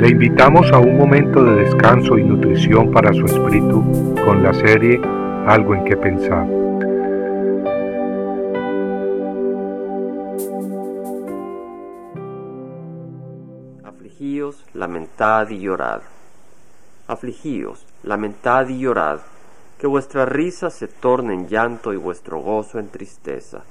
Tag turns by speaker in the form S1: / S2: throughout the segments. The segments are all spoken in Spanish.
S1: Le invitamos a un momento de descanso y nutrición para su espíritu con la serie Algo en que pensar.
S2: Afligíos, lamentad y llorad. Afligíos, lamentad y llorad, que vuestra risa se torne en llanto y vuestro gozo en tristeza.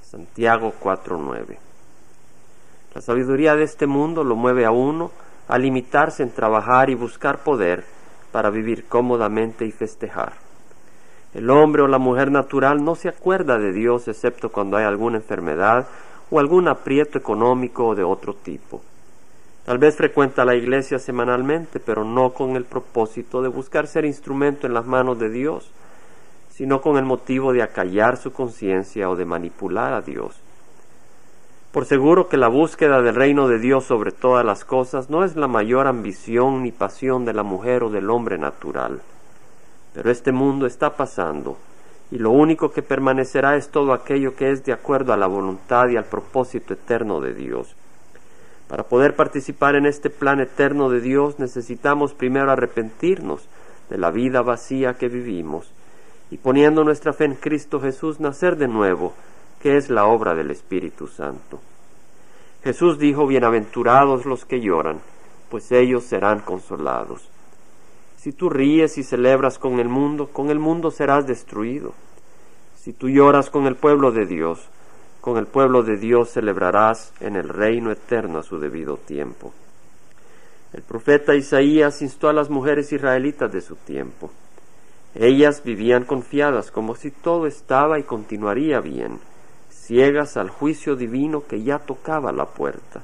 S2: Santiago 4:9 La sabiduría de este mundo lo mueve a uno a limitarse en trabajar y buscar poder para vivir cómodamente y festejar. El hombre o la mujer natural no se acuerda de Dios excepto cuando hay alguna enfermedad o algún aprieto económico o de otro tipo. Tal vez frecuenta la iglesia semanalmente, pero no con el propósito de buscar ser instrumento en las manos de Dios, sino con el motivo de acallar su conciencia o de manipular a Dios. Por seguro que la búsqueda del reino de Dios sobre todas las cosas no es la mayor ambición ni pasión de la mujer o del hombre natural. Pero este mundo está pasando, y lo único que permanecerá es todo aquello que es de acuerdo a la voluntad y al propósito eterno de Dios. Para poder participar en este plan eterno de Dios necesitamos primero arrepentirnos de la vida vacía que vivimos y poniendo nuestra fe en Cristo Jesús nacer de nuevo que es la obra del Espíritu Santo. Jesús dijo, Bienaventurados los que lloran, pues ellos serán consolados. Si tú ríes y celebras con el mundo, con el mundo serás destruido. Si tú lloras con el pueblo de Dios, con el pueblo de Dios celebrarás en el reino eterno a su debido tiempo. El profeta Isaías instó a las mujeres israelitas de su tiempo. Ellas vivían confiadas como si todo estaba y continuaría bien ciegas al juicio divino que ya tocaba la puerta.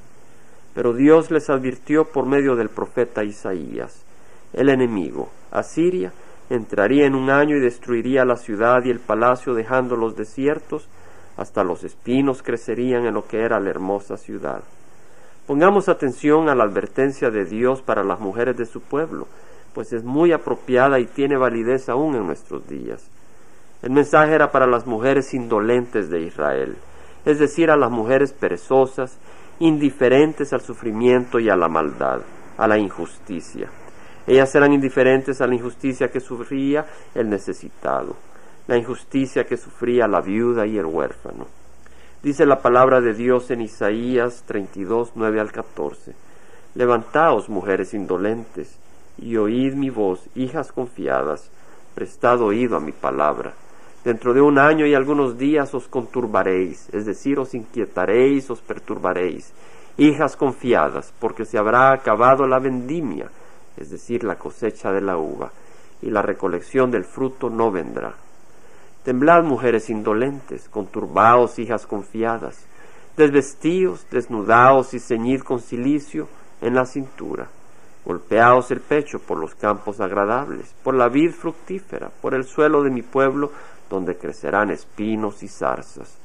S2: Pero Dios les advirtió por medio del profeta Isaías, el enemigo, Asiria, entraría en un año y destruiría la ciudad y el palacio dejándolos desiertos, hasta los espinos crecerían en lo que era la hermosa ciudad. Pongamos atención a la advertencia de Dios para las mujeres de su pueblo, pues es muy apropiada y tiene validez aún en nuestros días. El mensaje era para las mujeres indolentes de Israel, es decir, a las mujeres perezosas, indiferentes al sufrimiento y a la maldad, a la injusticia. Ellas eran indiferentes a la injusticia que sufría el necesitado, la injusticia que sufría la viuda y el huérfano. Dice la palabra de Dios en Isaías 32, 9 al 14. Levantaos, mujeres indolentes, y oíd mi voz, hijas confiadas, prestad oído a mi palabra Dentro de un año y algunos días os conturbaréis, es decir, os inquietaréis, os perturbaréis. Hijas confiadas, porque se habrá acabado la vendimia, es decir, la cosecha de la uva, y la recolección del fruto no vendrá. Temblad, mujeres indolentes, conturbaos, hijas confiadas, desvestíos, desnudaos y ceñid con cilicio en la cintura. Golpeaos el pecho por los campos agradables, por la vid fructífera, por el suelo de mi pueblo, donde crecerán espinos y zarzas.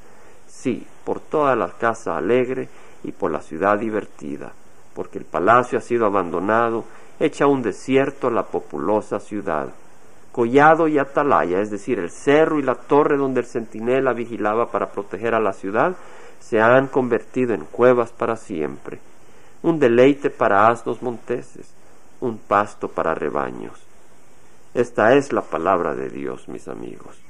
S2: Sí, por toda la casa alegre y por la ciudad divertida, porque el palacio ha sido abandonado, hecha un desierto la populosa ciudad. Collado y atalaya, es decir, el cerro y la torre donde el centinela vigilaba para proteger a la ciudad, se han convertido en cuevas para siempre, un deleite para asnos monteses, un pasto para rebaños. Esta es la palabra de Dios, mis amigos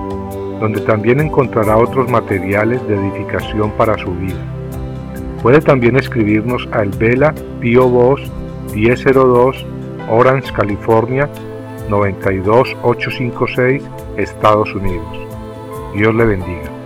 S1: donde también encontrará otros materiales de edificación para su vida. Puede también escribirnos al Vela Pio Box 1002 Orange, California 92856, Estados Unidos. Dios le bendiga.